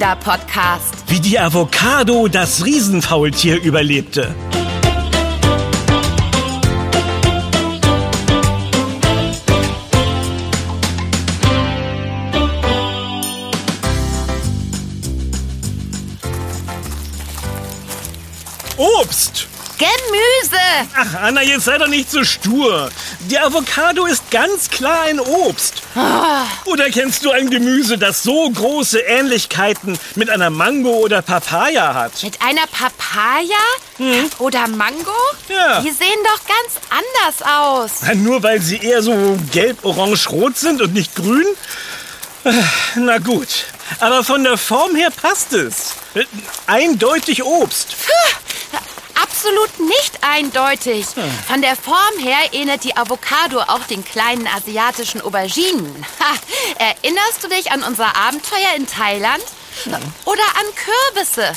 Kinderpodcast. Wie die Avocado das Riesenfaultier überlebte. Obst! Gemüse. Ach, Anna, jetzt sei doch nicht so stur. Die Avocado ist ganz klar ein Obst. Oder kennst du ein Gemüse, das so große Ähnlichkeiten mit einer Mango oder Papaya hat? Mit einer Papaya oder Mango? Ja. Die sehen doch ganz anders aus. Na, Nur weil sie eher so gelb, orange, rot sind und nicht grün? Na gut, aber von der Form her passt es. Äh, Eindeutig Obst. Absolut nicht eindeutig. Von der Form her ähnelt die Avocado auch den kleinen asiatischen Auberginen. Ha, erinnerst du dich an unser Abenteuer in Thailand? Oder an Kürbisse?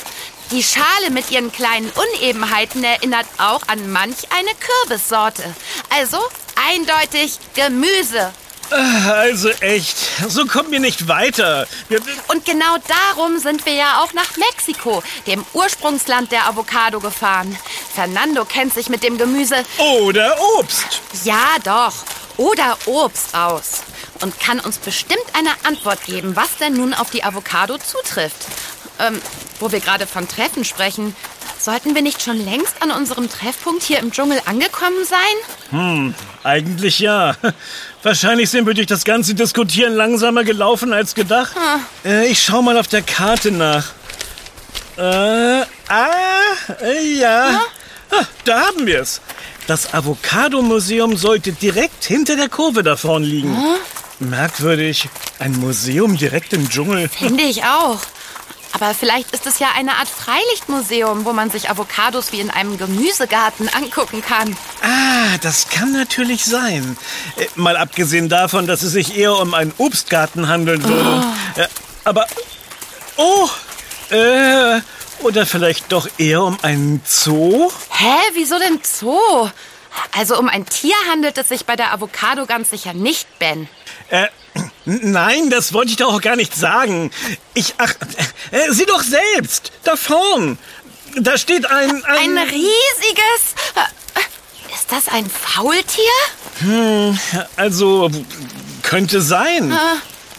Die Schale mit ihren kleinen Unebenheiten erinnert auch an manch eine Kürbissorte. Also eindeutig Gemüse. Also echt, so kommen wir nicht weiter. Wir, Und genau darum sind wir ja auch nach Mexiko, dem Ursprungsland der Avocado, gefahren. Fernando kennt sich mit dem Gemüse oder Obst. Ja, doch. Oder Obst aus. Und kann uns bestimmt eine Antwort geben, was denn nun auf die Avocado zutrifft. Ähm, wo wir gerade von Treffen sprechen, sollten wir nicht schon längst an unserem Treffpunkt hier im Dschungel angekommen sein? Eigentlich ja. Wahrscheinlich sind wir durch das ganze Diskutieren langsamer gelaufen als gedacht. Äh, ich schau mal auf der Karte nach. Äh, ah, äh, ja. Ah, da haben wir es. Das Avocado-Museum sollte direkt hinter der Kurve da vorn liegen. Merkwürdig. Ein Museum direkt im Dschungel. Finde ich auch. Aber vielleicht ist es ja eine Art Freilichtmuseum, wo man sich Avocados wie in einem Gemüsegarten angucken kann. Ah, das kann natürlich sein. Äh, mal abgesehen davon, dass es sich eher um einen Obstgarten handeln würde. Äh, aber. Oh! Äh. Oder vielleicht doch eher um einen Zoo? Hä, wieso denn Zoo? Also um ein Tier handelt es sich bei der Avocado ganz sicher nicht, Ben. Äh, nein, das wollte ich doch auch gar nicht sagen. Ich, ach, äh, sieh doch selbst, da vorn. Da steht ein, Ein ein, riesiges... äh, Ist das ein Faultier? also, könnte sein.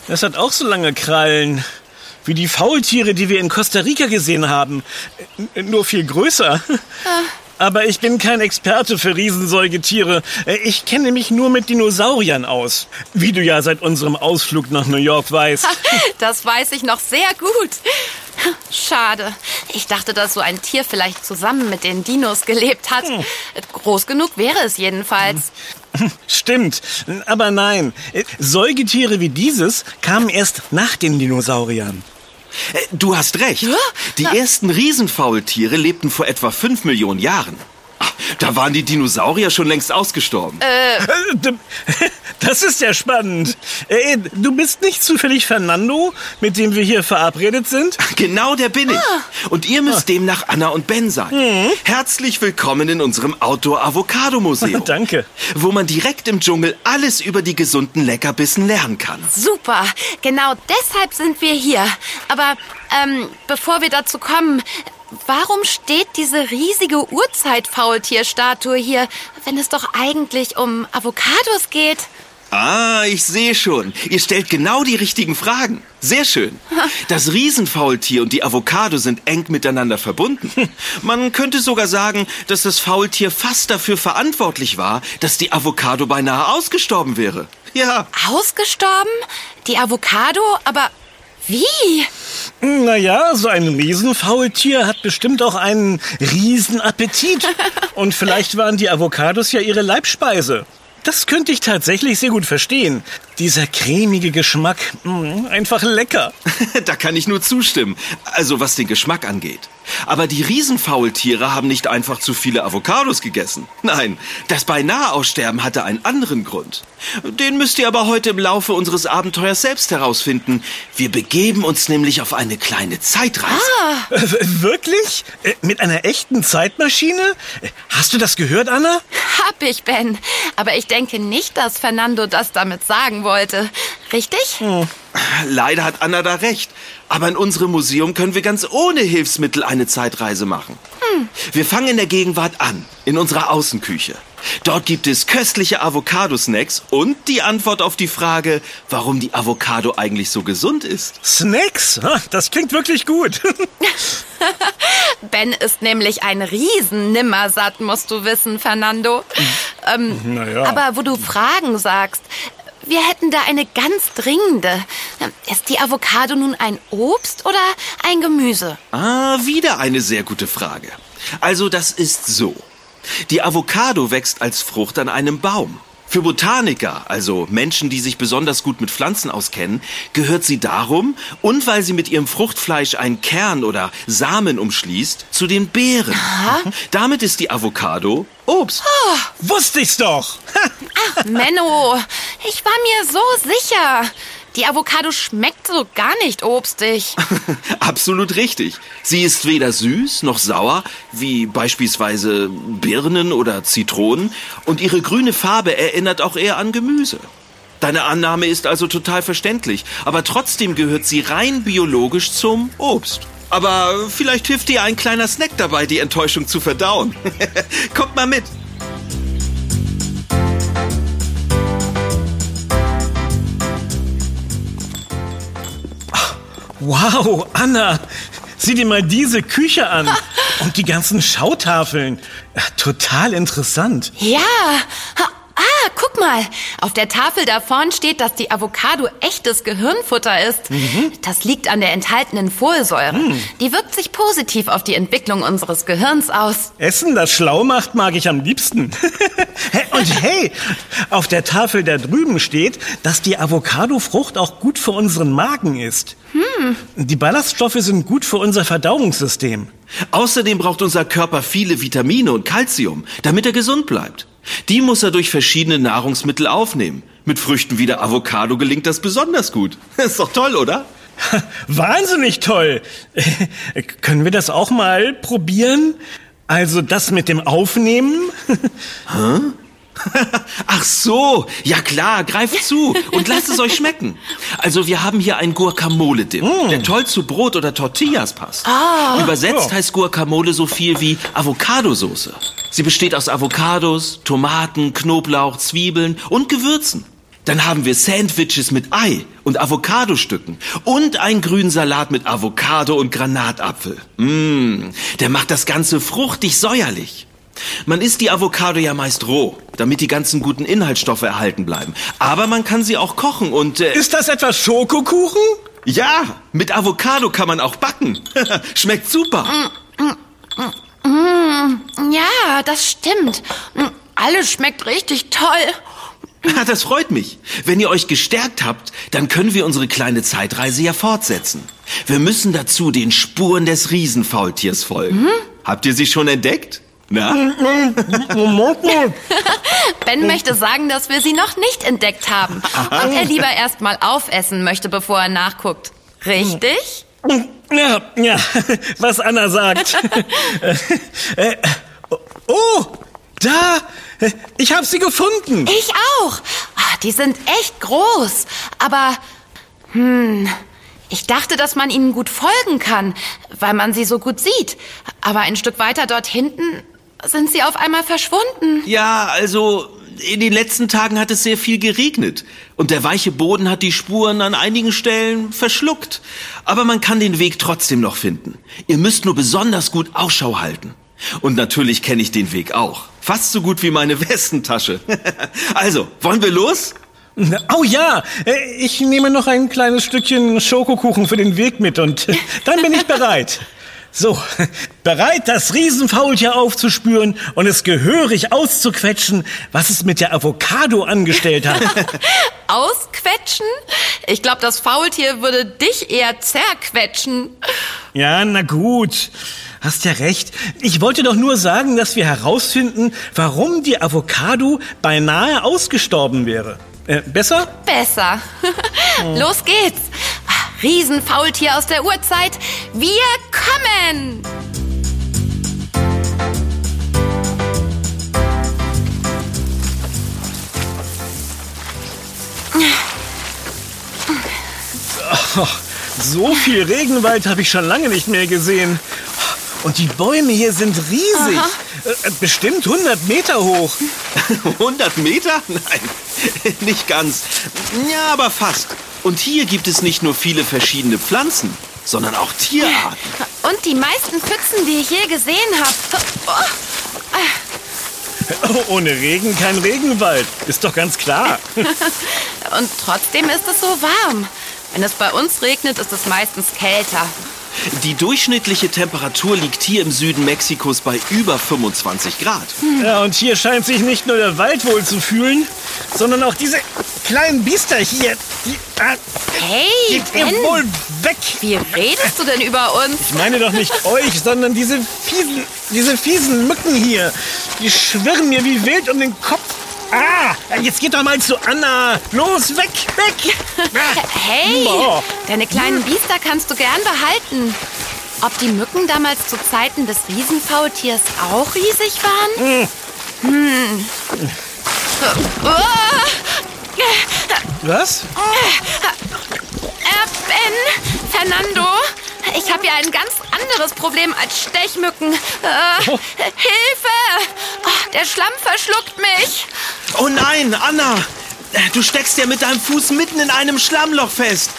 Es hat auch so lange Krallen. Wie die Faultiere, die wir in Costa Rica gesehen haben. Äh, Nur viel größer. Aber ich bin kein Experte für Riesensäugetiere. Äh, Ich kenne mich nur mit Dinosauriern aus. Wie du ja seit unserem Ausflug nach New York weißt. Das weiß ich noch sehr gut. Schade. Ich dachte, dass so ein Tier vielleicht zusammen mit den Dinos gelebt hat. Groß genug wäre es jedenfalls. Stimmt, aber nein. Säugetiere wie dieses kamen erst nach den Dinosauriern. Äh, Du hast recht. Die ersten Riesenfaultiere lebten vor etwa 5 Millionen Jahren. Ah, Da waren die Dinosaurier schon längst ausgestorben. Äh, d- Das ist ja spannend. Äh, Du bist nicht zufällig Fernando, mit dem wir hier verabredet sind? Genau der bin ich. Und ihr müsst demnach Anna und Ben sein. Herzlich willkommen in unserem Outdoor-Avocado-Museum. Danke. Wo man direkt im Dschungel alles über die gesunden Leckerbissen lernen kann. Super. Genau deshalb sind wir hier. Aber ähm, bevor wir dazu kommen, warum steht diese riesige Urzeitfaultierstatue hier, wenn es doch eigentlich um Avocados geht? Ah, ich sehe schon. Ihr stellt genau die richtigen Fragen. Sehr schön. Das Riesenfaultier und die Avocado sind eng miteinander verbunden. Man könnte sogar sagen, dass das Faultier fast dafür verantwortlich war, dass die Avocado beinahe ausgestorben wäre. Ja, Ausgestorben? Die Avocado? Aber wie? Naja, so ein Riesenfaultier hat bestimmt auch einen Riesenappetit. Und vielleicht waren die Avocados ja ihre Leibspeise. Das könnte ich tatsächlich sehr gut verstehen. Dieser cremige Geschmack, mh, einfach lecker. da kann ich nur zustimmen. Also was den Geschmack angeht. Aber die Riesenfaultiere haben nicht einfach zu viele Avocados gegessen. Nein, das beinahe Aussterben hatte einen anderen Grund. Den müsst ihr aber heute im Laufe unseres Abenteuers selbst herausfinden. Wir begeben uns nämlich auf eine kleine Zeitreise. Äh, wirklich? Äh, Mit einer echten Zeitmaschine? Äh, Hast du das gehört, Anna? Hab ich, Ben. Aber ich denke nicht, dass Fernando das damit sagen wollte. Richtig? Leider hat Anna da recht. Aber in unserem Museum können wir ganz ohne Hilfsmittel eine Zeitreise machen. Wir fangen in der Gegenwart an, in unserer Außenküche. Dort gibt es köstliche Avocado-Snacks und die Antwort auf die Frage, warum die Avocado eigentlich so gesund ist. Snacks? Das klingt wirklich gut. Ben ist nämlich ein Riesen-Nimmersatt, musst du wissen, Fernando. Ähm, Naja. Aber wo du Fragen sagst, wir hätten da eine ganz dringende. Ist die Avocado nun ein Obst oder ein Gemüse? Ah, wieder eine sehr gute Frage. Also das ist so. Die Avocado wächst als Frucht an einem Baum. Für Botaniker, also Menschen, die sich besonders gut mit Pflanzen auskennen, gehört sie darum und weil sie mit ihrem Fruchtfleisch einen Kern oder Samen umschließt, zu den Beeren. Damit ist die Avocado Obst. Wusste ich's doch. Ha, Menno, ich war mir so sicher. Die Avocado schmeckt so gar nicht obstig. Absolut richtig. Sie ist weder süß noch sauer, wie beispielsweise Birnen oder Zitronen, und ihre grüne Farbe erinnert auch eher an Gemüse. Deine Annahme ist also total verständlich, aber trotzdem gehört sie rein biologisch zum Obst. Aber vielleicht hilft dir ein kleiner Snack dabei, die Enttäuschung zu verdauen. Kommt mal mit. Wow, Anna, sieh dir mal diese Küche an. Und die ganzen Schautafeln. Total interessant. Ja. Ah, guck mal. Auf der Tafel da vorn steht, dass die Avocado echtes Gehirnfutter ist. Das liegt an der enthaltenen Folsäure. Die wirkt sich positiv auf die Entwicklung unseres Gehirns aus. Essen, das schlau macht, mag ich am liebsten. Und hey, auf der Tafel da drüben steht, dass die Avocado-Frucht auch gut für unseren Magen ist. Die Ballaststoffe sind gut für unser Verdauungssystem. Außerdem braucht unser Körper viele Vitamine und Kalzium, damit er gesund bleibt. Die muss er durch verschiedene Nahrungsmittel aufnehmen. Mit Früchten wie der Avocado gelingt das besonders gut. Ist doch toll, oder? Wahnsinnig toll. Können wir das auch mal probieren? Also das mit dem Aufnehmen? Ach so, ja klar, greift zu und lasst es euch schmecken. Also wir haben hier einen Guacamole-Dip, der toll zu Brot oder Tortillas passt. Übersetzt Ja. heißt Guacamole so viel wie Avocadosoße. Sie besteht aus Avocados, Tomaten, Knoblauch, Zwiebeln und Gewürzen. Dann haben wir Sandwiches mit Ei und Avocadostücken und einen grünen Salat mit Avocado und Granatapfel. Mmh, der macht das Ganze fruchtig säuerlich. Man isst die Avocado ja meist roh, damit die ganzen guten Inhaltsstoffe erhalten bleiben. Aber man kann sie auch kochen und äh, Ist das etwa Schokokuchen? ja, mit Avocado kann man auch backen. Schmeckt super. Ja, das stimmt. Alles schmeckt richtig toll. Ah, Das freut mich. Wenn ihr euch gestärkt habt, dann können wir unsere kleine Zeitreise ja fortsetzen. Wir müssen dazu den Spuren des Riesenfaultiers folgen. Habt ihr sie schon entdeckt? Na? Ben möchte sagen, dass wir sie noch nicht entdeckt haben. Und er lieber erst mal aufessen möchte, bevor er nachguckt. Richtig? Ja, ja, was Anna sagt. Äh, oh, da, ich habe sie gefunden. Ich auch. Ah, Die sind echt groß. Aber, hm, ich dachte, dass man ihnen gut folgen kann, weil man sie so gut sieht. Aber ein Stück weiter dort hinten sind sie auf einmal verschwunden. Ja, also in den letzten Tagen hat es sehr viel geregnet und der weiche Boden hat die Spuren an einigen Stellen verschluckt. Aber man kann den Weg trotzdem noch finden. Ihr müsst nur besonders gut Ausschau halten. Und natürlich kenne ich den Weg auch. Fast so gut wie meine Westentasche. also, wollen wir los? Oh ja, äh, ich nehme noch ein kleines Stückchen Schokokuchen für den Weg mit und äh, dann bin ich bereit. So, bereit, das Riesenfaultier aufzuspüren und es gehörig auszuquetschen, was es mit der Avocado angestellt hat. Ausquetschen? Ich glaube, das Faultier würde dich eher zerquetschen. Ja, na gut. Hast ja recht. Ich wollte doch nur sagen, dass wir herausfinden, warum die Avocado beinahe ausgestorben wäre. Äh, besser? Besser. Los geht's. Riesenfaultier aus der Urzeit. Wir kommen. Oh, so viel Regenwald habe ich schon lange nicht mehr gesehen. Und die Bäume hier sind riesig. Äh, bestimmt 100 Meter hoch. 100 Meter? Nein, nicht ganz. Ja, aber fast. Und hier gibt es nicht nur viele verschiedene Pflanzen, sondern auch Tierarten. Und die meisten Pfützen, die ich je gesehen habe. Oh, ohne Regen kein Regenwald. Ist doch ganz klar. Und trotzdem ist es so warm. Wenn es bei uns regnet, ist es meistens kälter. Die durchschnittliche Temperatur liegt hier im Süden Mexikos bei über 25 Grad. Ja, und hier scheint sich nicht nur der Wald wohl zu fühlen, sondern auch diese kleinen Biester hier. Die, ah, Hey, geht ihr Ben, wohl weg. wie redest du denn über uns? Ich meine doch nicht euch, sondern diese fiesen, diese fiesen Mücken hier. Die schwirren mir wie wild um den Kopf. Ah, jetzt geht doch mal zu Anna. Los, weg, weg. Ah, Hey, Boah. deine kleinen Biester kannst du gern behalten. Ob die Mücken damals zu Zeiten des Riesenfaultiers auch riesig waren? Hm. Oh, Was? äh, Ben, Fernando, ich habe ja ein ganz anderes Problem als Stechmücken. Äh, Oh. Hilfe! Oh, der Schlamm verschluckt mich. Oh nein, Anna! Du steckst ja mit deinem Fuß mitten in einem Schlammloch fest.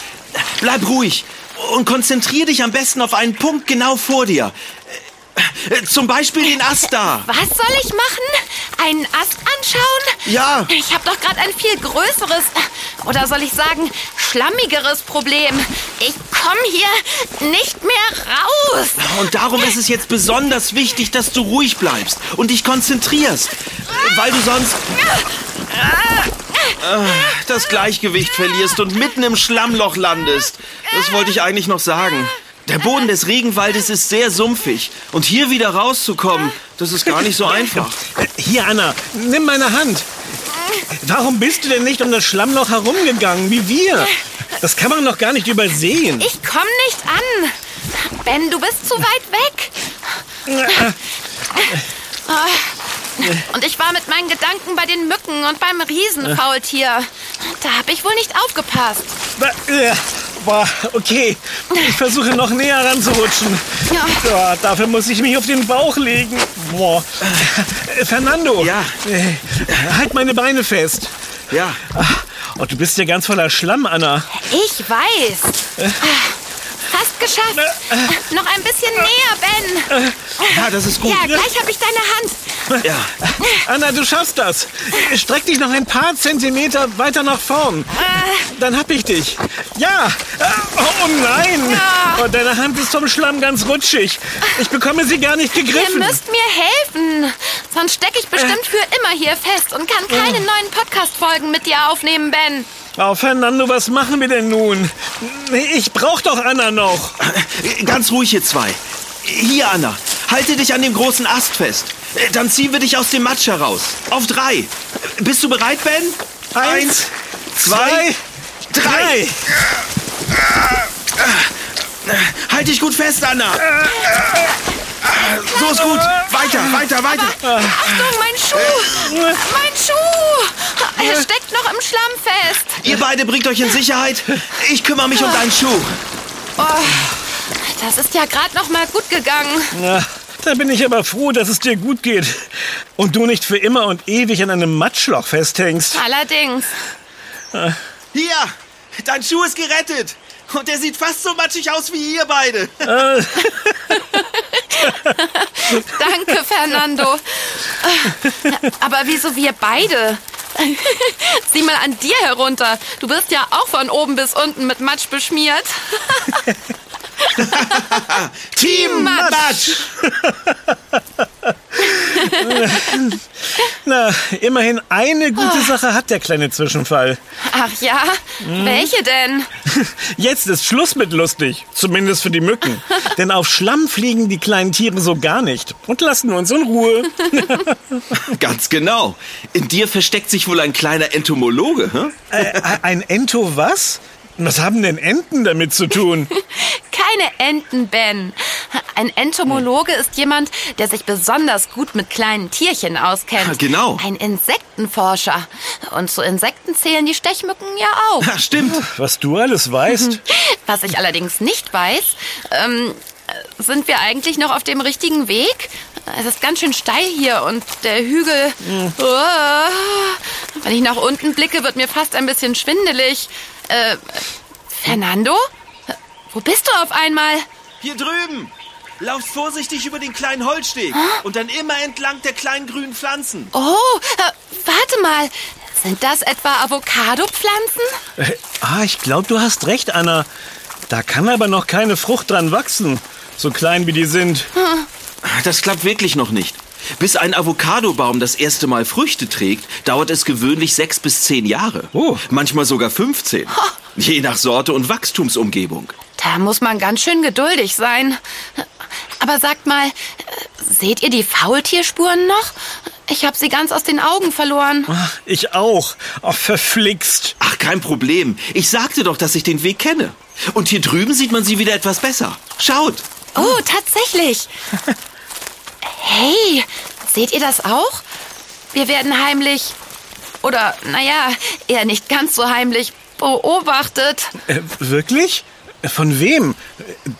Bleib ruhig und konzentrier dich am besten auf einen Punkt genau vor dir. Äh, Zum Beispiel den Ast da. Was soll ich machen? Einen Ast anschauen? Ja. Ich habe doch gerade ein viel größeres, oder soll ich sagen, schlammigeres Problem. Ich komme hier nicht mehr raus. Und darum ist es jetzt besonders wichtig, dass du ruhig bleibst und dich konzentrierst, weil du sonst äh, das Gleichgewicht verlierst und mitten im Schlammloch landest. Das wollte ich eigentlich noch sagen. Der Boden des Regenwaldes ist sehr sumpfig und hier wieder rauszukommen, das ist gar nicht so einfach. Äh, Hier, Anna, nimm meine Hand. Warum bist du denn nicht um das Schlammloch herumgegangen, wie wir? Das kann man doch gar nicht übersehen. Ich komme nicht an. Ben, du bist zu weit weg. Und ich war mit meinen Gedanken bei den Mücken und beim Riesenfaultier. Da habe ich wohl nicht aufgepasst. Äh, Boah, okay. Ich versuche noch näher ranzurutschen. Ja. Ja, dafür muss ich mich auf den Bauch legen. Boah. Äh, Fernando. Ja. Äh, Halt meine Beine fest. Ja, Oh, du bist ja ganz voller Schlamm, Anna. Ich weiß. Fast geschafft. Noch ein bisschen näher, Ben. ja, das ist gut. Ja, gleich habe ich deine Hand. Ja. Anna, du schaffst das. Streck dich noch ein paar Zentimeter weiter nach vorn. Dann hab ich dich. Ja. Äh, Oh nein. Oh, deine Hand ist vom Schlamm ganz rutschig. Ich bekomme sie gar nicht Ihr gegriffen. müsst mir helfen. Sonst stecke ich bestimmt für immer hier fest und kann keine neuen Podcast-Folgen mit dir aufnehmen, Ben. Oh, Fernando, was machen wir denn nun? Ich brauch doch Anna noch. Ganz ruhig, ihr zwei. Hier, Anna. Halte dich an dem großen Ast fest. Dann ziehen wir dich aus dem Matsch heraus. Auf drei. Bist du bereit, Ben? Eins, zwei, zwei, drei. Halt dich gut fest, Anna. So ist gut. Weiter, weiter, weiter. Achtung, mein Schuh! Mein Schuh! Er steckt noch im Schlamm fest. Ihr beide bringt euch in Sicherheit. Ich kümmere mich um deinen Schuh. Das ist ja gerade noch mal gut gegangen. Na, da bin ich aber froh, dass es dir gut geht. Und du nicht für immer und ewig an einem Matschloch festhängst. Allerdings. Hier, dein Schuh ist gerettet. Und er sieht fast so matschig aus wie ihr beide. Danke, Fernando. Aber wieso wir beide? Sieh mal an dir herunter. Du bist ja auch von oben bis unten mit Matsch beschmiert. Team Matsch. Na, immerhin eine gute Sache hat der kleine Zwischenfall. Ach ja? Welche denn? Jetzt ist Schluss mit lustig. Zumindest für die Mücken. Denn auf Schlamm fliegen die kleinen Tiere so gar nicht. Und lassen uns in Ruhe. Ganz genau. In dir versteckt sich wohl ein kleiner Entomologe, hä? Äh, ein Ento was? Was haben denn Enten damit zu tun? Keine Enten, Ben. Ein Entomologe ist jemand, der sich besonders gut mit kleinen Tierchen auskennt. Ah, genau. Ein Insektenforscher. Und zu Insekten zählen die Stechmücken ja auch. Ja, stimmt. Was du alles weißt. Was ich allerdings nicht weiß, ähm, sind wir eigentlich noch auf dem richtigen Weg? Es ist ganz schön steil hier und der Hügel. Oh, wenn ich nach unten blicke, wird mir fast ein bisschen schwindelig. Äh, Fernando? Wo bist du auf einmal? Hier drüben. Lauft vorsichtig über den kleinen Holzsteg und dann immer entlang der kleinen grünen Pflanzen. Oh, äh, warte mal. Sind das etwa Avocado-Pflanzen? Äh, ah, ich glaube, du hast recht, Anna. Da kann aber noch keine Frucht dran wachsen. So klein wie die sind. Das klappt wirklich noch nicht. Bis ein Avocadobaum das erste Mal Früchte trägt, dauert es gewöhnlich sechs bis zehn Jahre. Oh. Manchmal sogar 15. Je nach Sorte und Wachstumsumgebung. Da muss man ganz schön geduldig sein. Aber sagt mal, seht ihr die Faultierspuren noch? Ich habe sie ganz aus den Augen verloren. Ach, ich auch. Ach, verflixt. Ach, kein Problem. Ich sagte doch, dass ich den Weg kenne. Und hier drüben sieht man sie wieder etwas besser. Schaut. Oh, tatsächlich. Hey, seht ihr das auch? Wir werden heimlich, oder naja, eher nicht ganz so heimlich, beobachtet. Äh, wirklich? Von wem?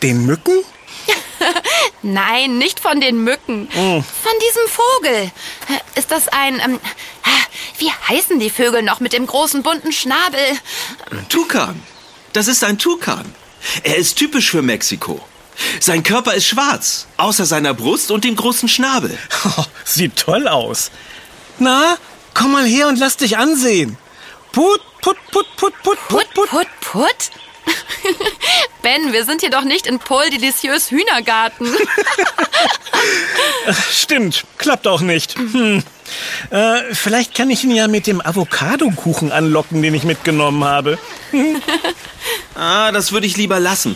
Den Mücken? Nein, nicht von den Mücken. Von diesem Vogel. Ist das ein... Ähm, wie heißen die Vögel noch mit dem großen bunten Schnabel? Tukan. Das ist ein Tukan. Er ist typisch für Mexiko. Sein Körper ist schwarz, außer seiner Brust und dem großen Schnabel. Oh, sieht toll aus. Na, komm mal her und lass dich ansehen. Put, put, put, put, put, Put, put, put? ben, wir sind hier doch nicht in Paul Delicieux Hühnergarten. Stimmt, klappt auch nicht. Hm. Äh, vielleicht kann ich ihn ja mit dem Avocadokuchen anlocken, den ich mitgenommen habe. Ah, das würde ich lieber lassen.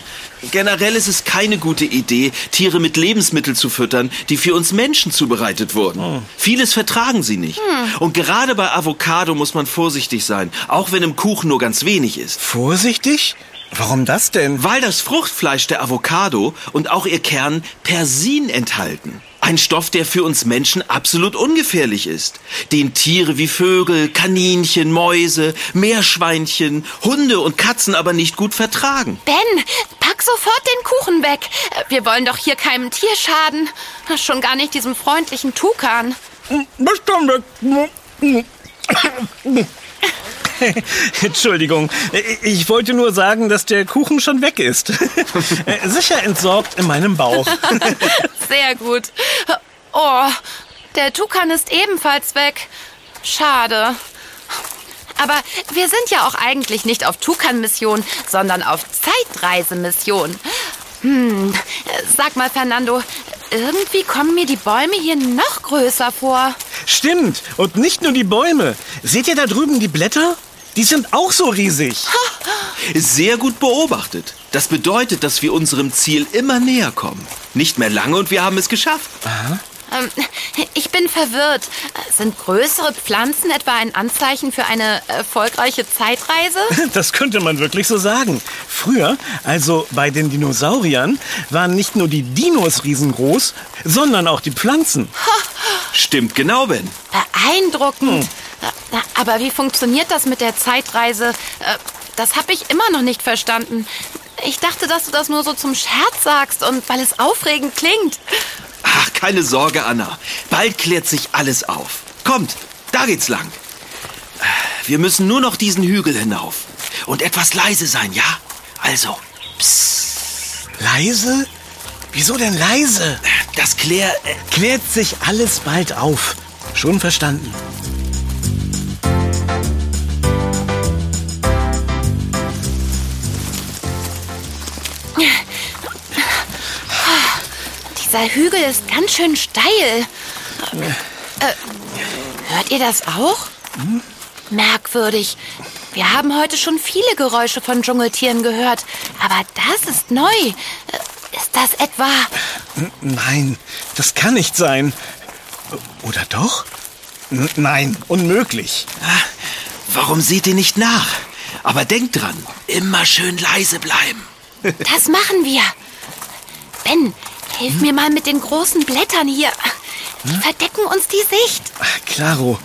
Generell ist es keine gute Idee, Tiere mit Lebensmitteln zu füttern, die für uns Menschen zubereitet wurden. Vieles vertragen sie nicht. Und gerade bei Avocado muss man vorsichtig sein, auch wenn im Kuchen nur ganz wenig ist. Vorsichtig? Warum das denn? Weil das Fruchtfleisch der Avocado und auch ihr Kern Persin enthalten. Ein Stoff, der für uns Menschen absolut ungefährlich ist. Den Tiere wie Vögel, Kaninchen, Mäuse, Meerschweinchen, Hunde und Katzen aber nicht gut vertragen. Ben, pack sofort den Kuchen weg. Wir wollen doch hier keinem Tier schaden. Schon gar nicht diesem freundlichen Tukan. Bestimmt. Entschuldigung, ich wollte nur sagen, dass der Kuchen schon weg ist. Sicher entsorgt in meinem Bauch. Sehr gut. Oh, der Tukan ist ebenfalls weg. Schade. Aber wir sind ja auch eigentlich nicht auf Tukan-Mission, sondern auf Zeitreisemission. Hm, sag mal, Fernando, irgendwie kommen mir die Bäume hier noch größer vor. Stimmt, und nicht nur die Bäume. Seht ihr da drüben die Blätter? Die sind auch so riesig. Sehr gut beobachtet. Das bedeutet, dass wir unserem Ziel immer näher kommen. Nicht mehr lange und wir haben es geschafft. Ähm, ich bin verwirrt. Sind größere Pflanzen etwa ein Anzeichen für eine erfolgreiche Zeitreise? Das könnte man wirklich so sagen. Früher, also bei den Dinosauriern, waren nicht nur die Dinos riesengroß, sondern auch die Pflanzen. Stimmt genau, Ben. Beeindruckend. Aber wie funktioniert das mit der Zeitreise? Äh, Das habe ich immer noch nicht verstanden. Ich dachte, dass du das nur so zum Scherz sagst und weil es aufregend klingt. Ach, keine Sorge, Anna. Bald klärt sich alles auf. Kommt, da geht's lang. Wir müssen nur noch diesen Hügel hinauf. Und etwas leise sein, ja? Also, Leise? Wieso denn leise? das Klär... Äh, Klärt sich alles bald auf. Schon verstanden. Dieser Hügel ist ganz schön steil. Äh, hört ihr das auch? Merkwürdig. Wir haben heute schon viele Geräusche von Dschungeltieren gehört, aber das ist neu. Äh, Ist das etwa... Nein, das kann nicht sein. Oder doch? N nein, unmöglich. warum seht ihr nicht nach? Aber denkt dran, immer schön leise bleiben. Das machen wir. Ben, hilf mir mal mit den großen Blättern hier. Die verdecken uns die Sicht. Ach, Claro,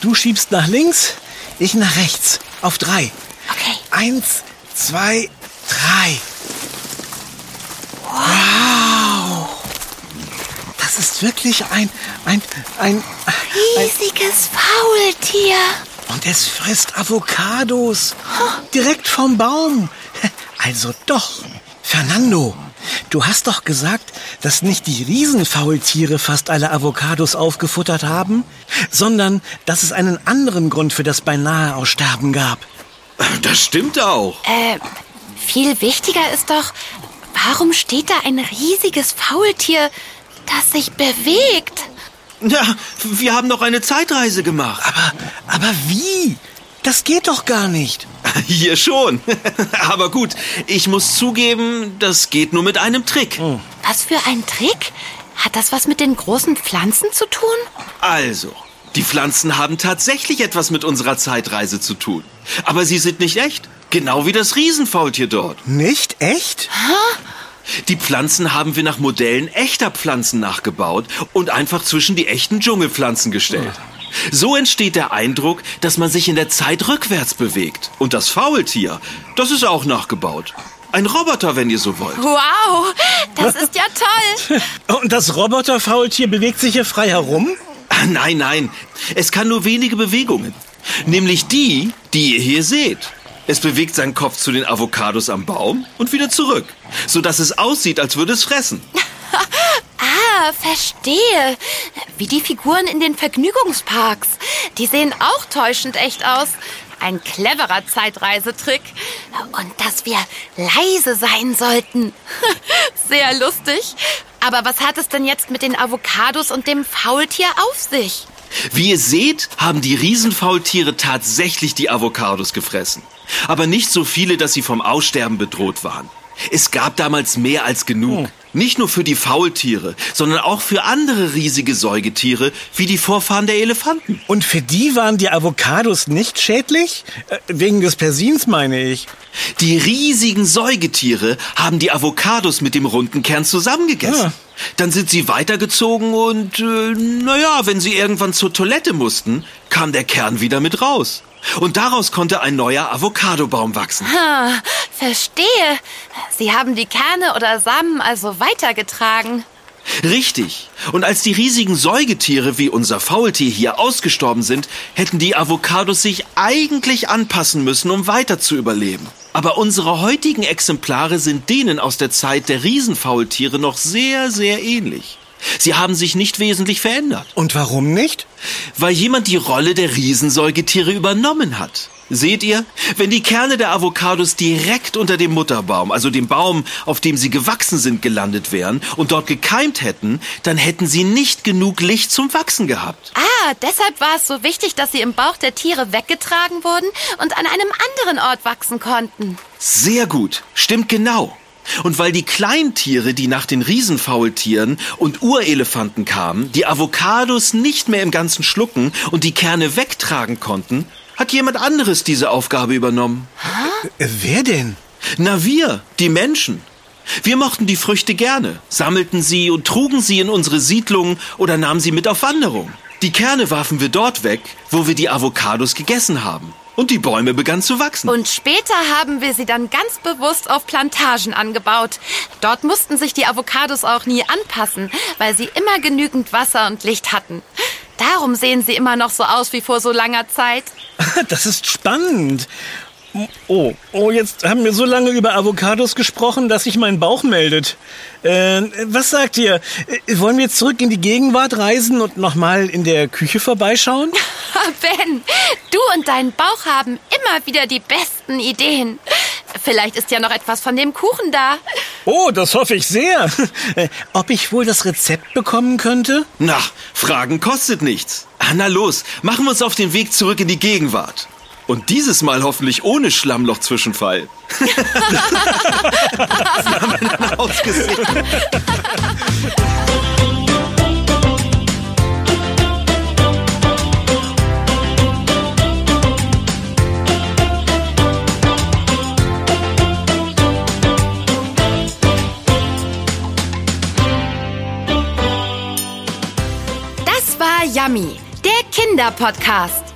du schiebst nach links, Ich nach rechts. Auf drei. Okay. Eins, zwei, drei. Wow. Das ist wirklich ein, ein, ein, ein Riesiges Faultier. und es frisst Avocados. Direkt vom Baum. Also doch. Fernando, du hast doch gesagt, dass nicht die Riesenfaultiere fast alle Avocados aufgefuttert haben, sondern dass es einen anderen Grund für das beinahe Aussterben gab. Das stimmt auch. Äh, viel wichtiger ist doch, warum steht da ein riesiges Faultier, das sich bewegt? Ja, wir haben noch eine Zeitreise gemacht. Aber, aber wie? Das geht doch gar nicht. Hier schon. Aber gut, ich muss zugeben, das geht nur mit einem Trick. Was für ein Trick? Hat das was mit den großen Pflanzen zu tun? Also, die Pflanzen haben tatsächlich etwas mit unserer Zeitreise zu tun. Aber sie sind nicht echt. Genau wie das Riesenfaultier dort. Nicht echt? Die Pflanzen haben wir nach Modellen echter Pflanzen nachgebaut und einfach zwischen die echten Dschungelpflanzen gestellt. So entsteht der Eindruck, dass man sich in der Zeit rückwärts bewegt. Und das Faultier, das ist auch nachgebaut. Ein Roboter, wenn ihr so wollt. Wow, das ist ja toll. Und das Roboterfaultier bewegt sich hier frei herum? Ah, Nein, nein, es kann nur wenige Bewegungen. Nämlich die, die ihr hier seht. Es bewegt seinen Kopf zu den Avocados am Baum und wieder zurück, sodass es aussieht, als würde es fressen. Ah, verstehe. Wie die Figuren in den Vergnügungsparks. Die sehen auch täuschend echt aus. Ein cleverer Zeitreisetrick. Und dass wir leise sein sollten. Sehr lustig. Aber was hat es denn jetzt mit den Avocados und dem Faultier auf sich? Wie ihr seht, haben die Riesenfaultiere tatsächlich die Avocados gefressen. Aber nicht so viele, dass sie vom Aussterben bedroht waren. Es gab damals mehr als genug. Nicht nur für die Faultiere, sondern auch für andere riesige Säugetiere, wie die Vorfahren der Elefanten. Und für die waren die Avocados nicht schädlich? Äh, wegen des Persins meine ich. Die riesigen Säugetiere haben die Avocados mit dem runden Kern zusammengegessen. Ja. Dann sind sie weitergezogen und, äh, naja, wenn sie irgendwann zur Toilette mussten, kam der Kern wieder mit raus. Und daraus konnte ein neuer Avocadobaum wachsen. Ah, verstehe. Sie haben die Kerne oder Samen also weitergetragen. Richtig. Und als die riesigen Säugetiere wie unser Faultier hier ausgestorben sind, hätten die Avocados sich eigentlich anpassen müssen, um weiter zu überleben. Aber unsere heutigen Exemplare sind denen aus der Zeit der Riesenfaultiere noch sehr, sehr ähnlich. Sie haben sich nicht wesentlich verändert, Und warum nicht? weil jemand die Rolle der Riesensäugetiere übernommen hat. Seht ihr, wenn die Kerne der Avocados direkt unter dem Mutterbaum, also dem Baum, auf dem sie gewachsen sind, gelandet wären und dort gekeimt hätten, dann hätten sie nicht genug Licht zum Wachsen gehabt. Ah, deshalb war es so wichtig, dass sie im Bauch der Tiere weggetragen wurden und an einem anderen Ort wachsen konnten. Sehr gut, stimmt genau. Und weil die Kleintiere, die nach den Riesenfaultieren und Urelefanten kamen, die Avocados nicht mehr im Ganzen schlucken und die Kerne wegtragen konnten, hat jemand anderes diese Aufgabe übernommen. Äh, wer denn? Na wir, die Menschen. Wir mochten die Früchte gerne, sammelten sie und trugen sie in unsere Siedlungen oder nahmen sie mit auf Wanderung. Die Kerne warfen wir dort weg, wo wir die Avocados gegessen haben. Und die Bäume begannen zu wachsen. Und später haben wir sie dann ganz bewusst auf Plantagen angebaut. Dort mussten sich die Avocados auch nie anpassen, weil sie immer genügend Wasser und Licht hatten. Darum sehen sie immer noch so aus wie vor so langer Zeit. Das ist spannend. Oh, oh, jetzt haben wir so lange über Avocados gesprochen, dass sich mein Bauch meldet. Äh, was sagt ihr? Äh, Wollen wir jetzt zurück in die Gegenwart reisen und nochmal in der Küche vorbeischauen? Ben, du und dein Bauch haben immer wieder die besten Ideen. Vielleicht ist ja noch etwas von dem Kuchen da. Oh, das hoffe ich sehr. Äh, Ob ich wohl das Rezept bekommen könnte? Na, Fragen kostet nichts. Na los, machen wir uns auf den Weg zurück in die Gegenwart. Und dieses Mal hoffentlich ohne Schlammloch-Zwischenfall. Das war Yummy, der Kinderpodcast.